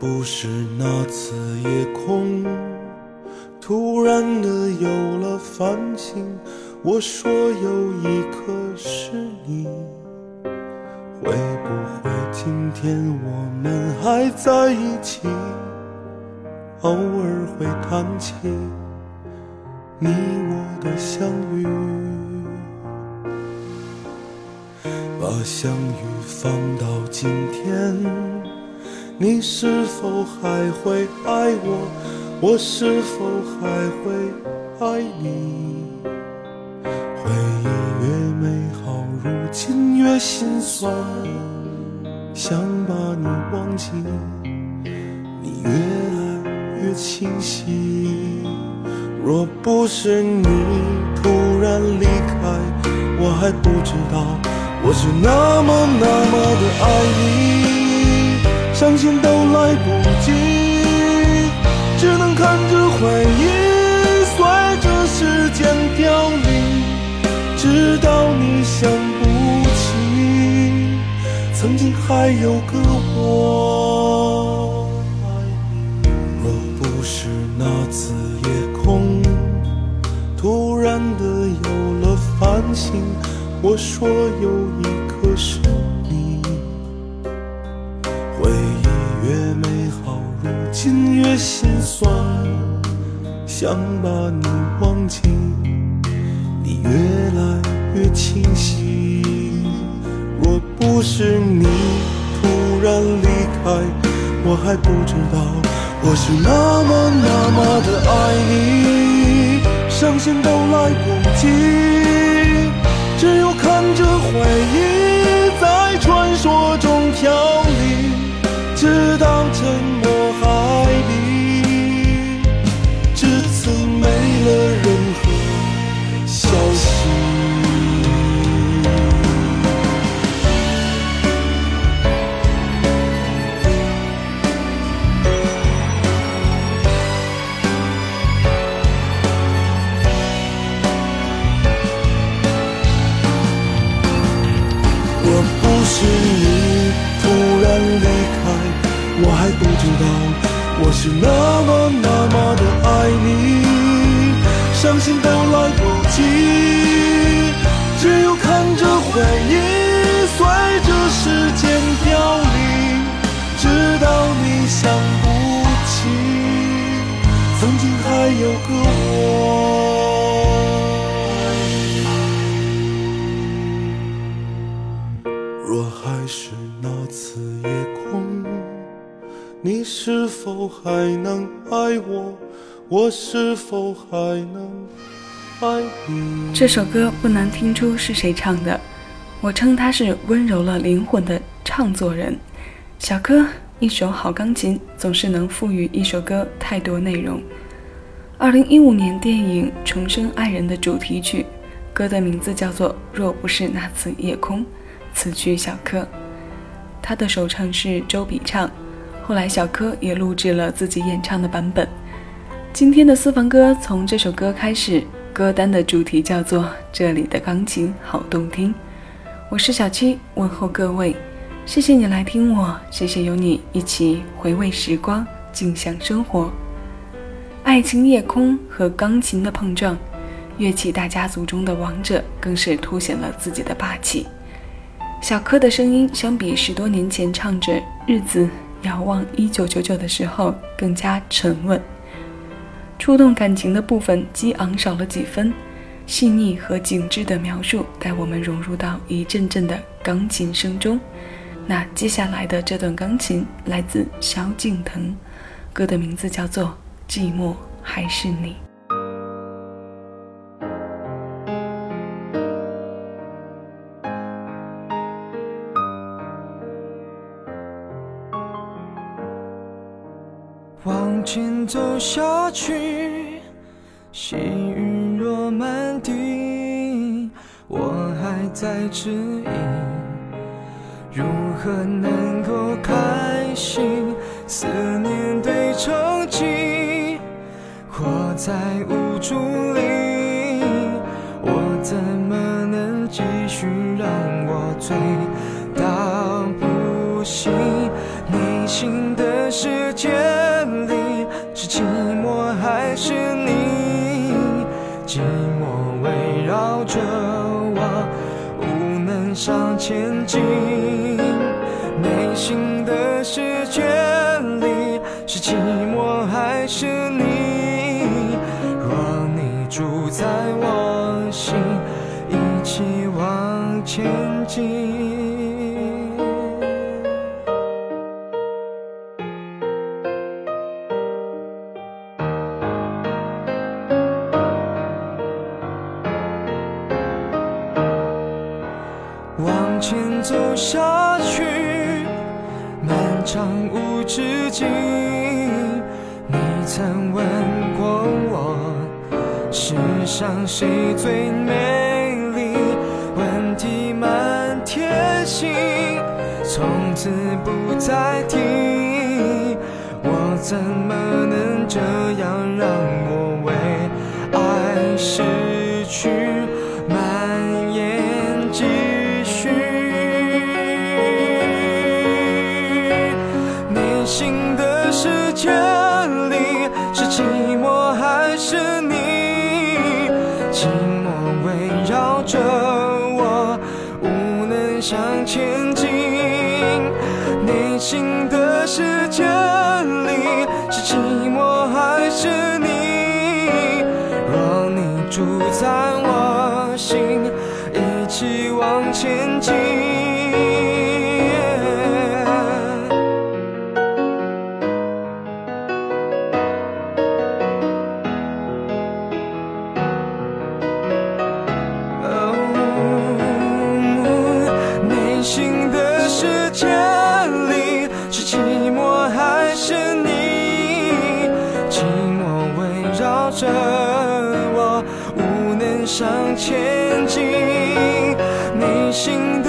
不是那次夜空突然的有了繁星，我说有一颗是你，会不会今天我们还在一起？偶尔会谈起你我的相遇，把相遇放到今天。你是否还会爱我？我是否还会爱你？回忆越美好，如今越心酸。想把你忘记，你越来越清晰。若不是你突然离开，我还不知道我是那么那么的爱你。伤心都来不及，只能看着回忆随着时间凋零，直到你想不起，曾经还有个我。若不是那次夜空突然的有了繁星，我说有一心越心酸，想把你忘记，你越来越清晰。若不是你突然离开，我还不知道我是那么那么的爱你，伤心都来不及，只有看着回忆在传说中飘零，直到沉默。经还有个我。你是否还能爱我？我是否还能爱你？这首歌不难听出是谁唱的，我称他是温柔了灵魂的唱作人。小柯，一首好钢琴总是能赋予一首歌太多内容。二零一五年电影《重生爱人》的主题曲，歌的名字叫做《若不是那次夜空》，词曲小柯，他的首唱是周笔畅。后来，小柯也录制了自己演唱的版本。今天的私房歌从这首歌开始，歌单的主题叫做《这里的钢琴好动听》。我是小七，问候各位，谢谢你来听我，谢谢有你一起回味时光，静享生活。爱情夜空和钢琴的碰撞，乐器大家族中的王者更是凸显了自己的霸气。小柯的声音相比十多年前唱着《日子》。遥望一九九九的时候更加沉稳，触动感情的部分激昂少了几分，细腻和紧致的描述带我们融入到一阵阵的钢琴声中。那接下来的这段钢琴来自萧敬腾，歌的名字叫做《寂寞还是你》。往前走下去，细雨落满地，我还在质疑，如何能够开心？思念堆成积，在无助里，我怎么能继续让我醉到不行？内心的世界。里，是寂寞还是你？寂寞围绕着我，无能向前进。内心的世界里，是寂寞还是在我心，一起往前进。往前走下去，漫长无止境。你曾问，世上谁最美丽？问题满天星，从此不再提。我怎么能这样让我为爱失去围绕着我，无能向前进。内心的世界里，是寂寞还是你？若你住在我心，一起往前进。无能向前进。内心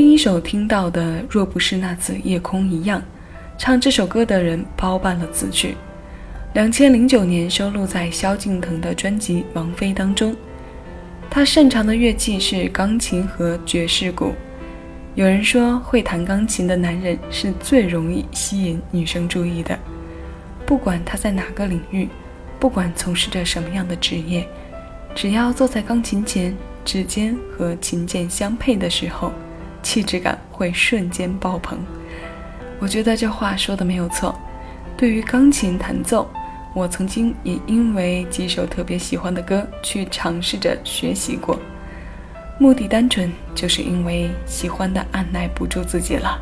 第一首听到的《若不是那次夜空》一样，唱这首歌的人包办了词曲。两千零九年收录在萧敬腾的专辑《王菲》当中。他擅长的乐器是钢琴和爵士鼓。有人说，会弹钢琴的男人是最容易吸引女生注意的。不管他在哪个领域，不管从事着什么样的职业，只要坐在钢琴前，指尖和琴键相配的时候，气质感会瞬间爆棚。我觉得这话说的没有错。对于钢琴弹奏，我曾经也因为几首特别喜欢的歌去尝试着学习过，目的单纯就是因为喜欢的按耐不住自己了。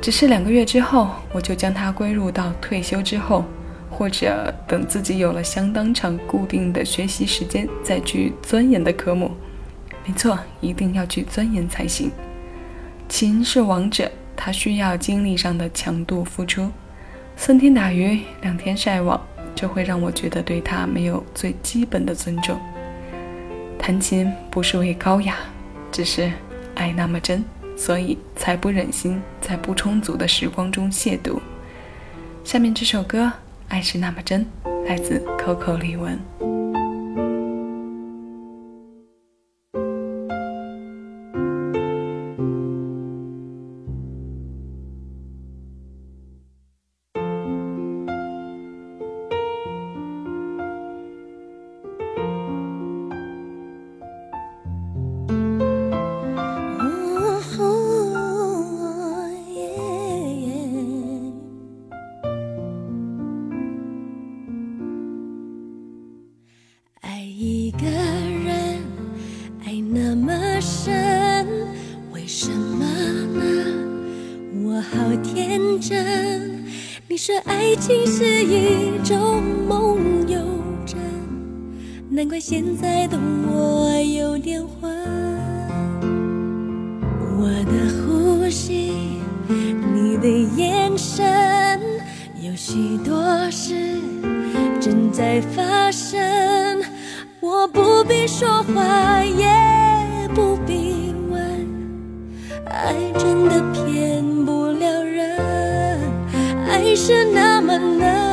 只是两个月之后，我就将它归入到退休之后，或者等自己有了相当长固定的学习时间再去钻研的科目。没错，一定要去钻研才行。琴是王者，它需要精力上的强度付出。三天打鱼两天晒网，这会让我觉得对它没有最基本的尊重。弹琴不是为高雅，只是爱那么真，所以才不忍心在不充足的时光中亵渎。下面这首歌《爱是那么真》，来自 Coco 李玟。你说爱情是一种梦游症，难怪现在的我有点昏。我的呼吸，你的眼神，有许多事正在发生。我不必说话，也不必问，爱真的骗不了人，爱是那么难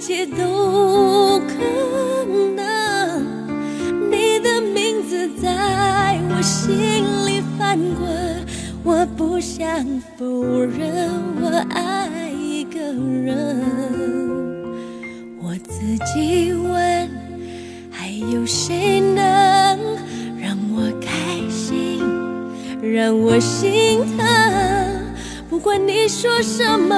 一切都可能。你的名字在我心里翻滚，我不想否认我爱一个人。我自己问，还有谁能让我开心，让我心疼？不管你说什么，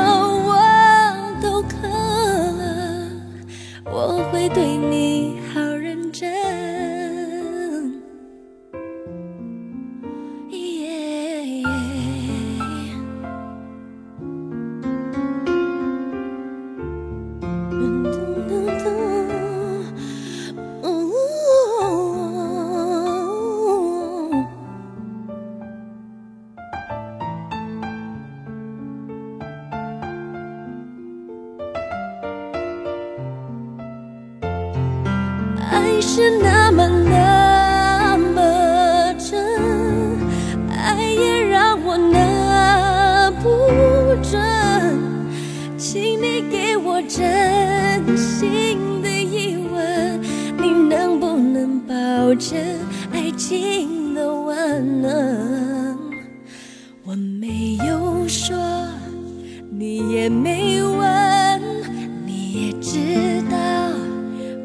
真心的疑问，你能不能保证爱情的万能？我没有说，你也没问，你也知道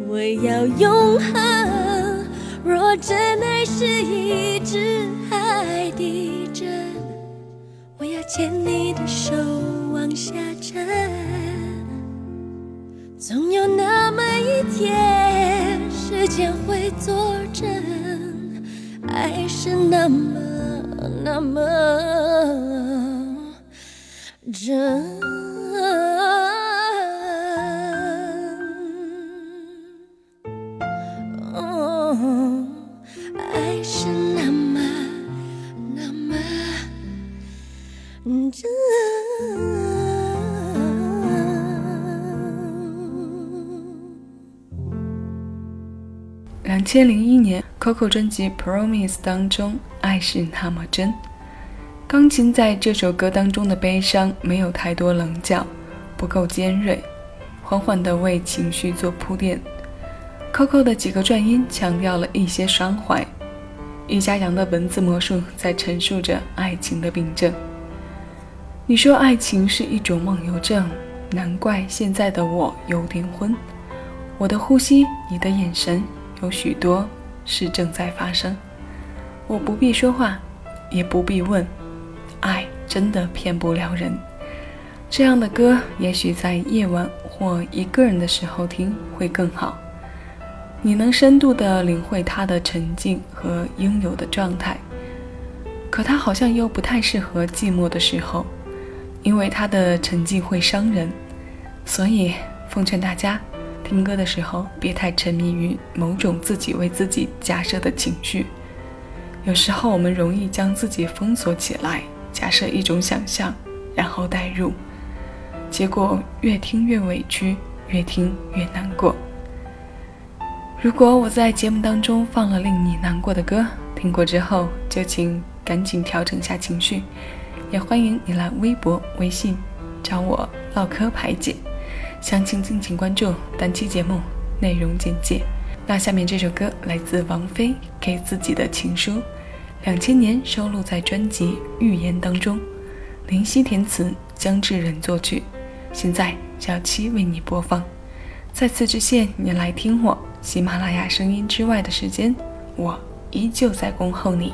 我要永恒。若真爱是一只海底针，我要牵你天，时间会作证，爱是那么那么真。千零一年，Coco 专辑《Promise》当中，《爱是那么真》，钢琴在这首歌当中的悲伤没有太多棱角，不够尖锐，缓缓地为情绪做铺垫。Coco 的几个转音强调了一些伤怀，易家扬的文字魔术在陈述着爱情的病症。你说爱情是一种梦游症，难怪现在的我有点昏。我的呼吸，你的眼神，有许多事正在发生。我不必说话，也不必问，爱真的骗不了人。这样的歌，也许在夜晚或一个人的时候听会更好。你能深度的领会它的沉静和应有的状态，可它好像又不太适合寂寞的时候，因为它的沉静会伤人。所以，奉劝大家，听歌的时候别太沉迷于某种自己为自己假设的情绪。有时候我们容易将自己封锁起来，假设一种想象，然后代入，结果越听越委屈，越听越难过。如果我在节目当中放了令你难过的歌，听过之后就请赶紧调整下情绪，也欢迎你来微博、微信找我唠嗑排解。详情敬请关注单期节目内容简介。那下面这首歌来自王菲给自己的情书，两千年收录在专辑《预言》当中，林夕填词，姜志仁作曲。现在小七为你播放。再次致谢你来听我喜马拉雅声音之外的时间，我依旧在恭候你。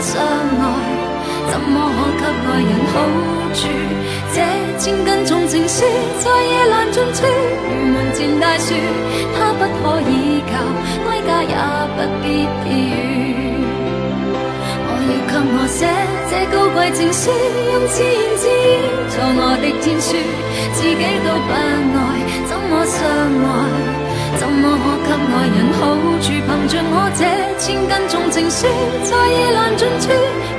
相爱？怎么可给爱人好处？这千斤重情书在夜阑尽处，如门前大树，它不可倚靠，归家也不必避雨。要给我写这高贵情书，用自言自语做我的天书，自己都不爱，怎么相爱？怎么可给爱人好处？凭着我这千斤重情书，在夜阑尽处，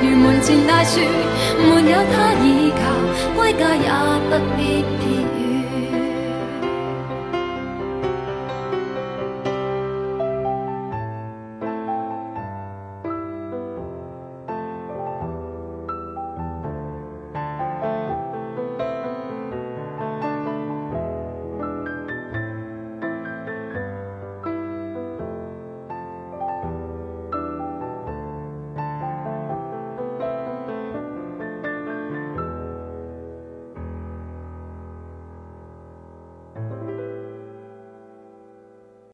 如门前大树，没有他倚靠，归家也。